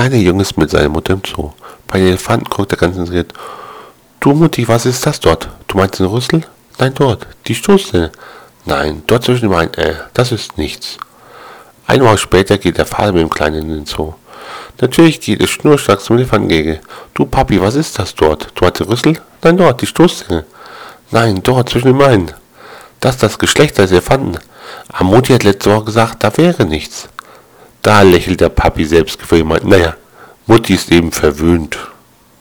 kleine Junge ist mit seiner Mutter im Zoo. Bei den Elefanten guckt er ganz interessiert. Du Mutti, was ist das dort? Du meinst den Rüssel? Nein, dort. Die Stoßzähne. Nein, dort zwischen dem einen, äh, das ist nichts. Eine Woche später geht der Vater mit dem Kleinen in den Zoo. Natürlich geht es schnurstracks zum Elefantengehege. Du Papi, was ist das dort? Du hast den Rüssel? Nein, dort, die Stoßzähne. Nein, dort, zwischen den Beinen. Das ist das Geschlecht des Elefanten. Amuti hat letzte Woche gesagt, da wäre nichts. Da lächelt der Papi selbstgefällig und meint, naja, Mutti ist eben verwöhnt.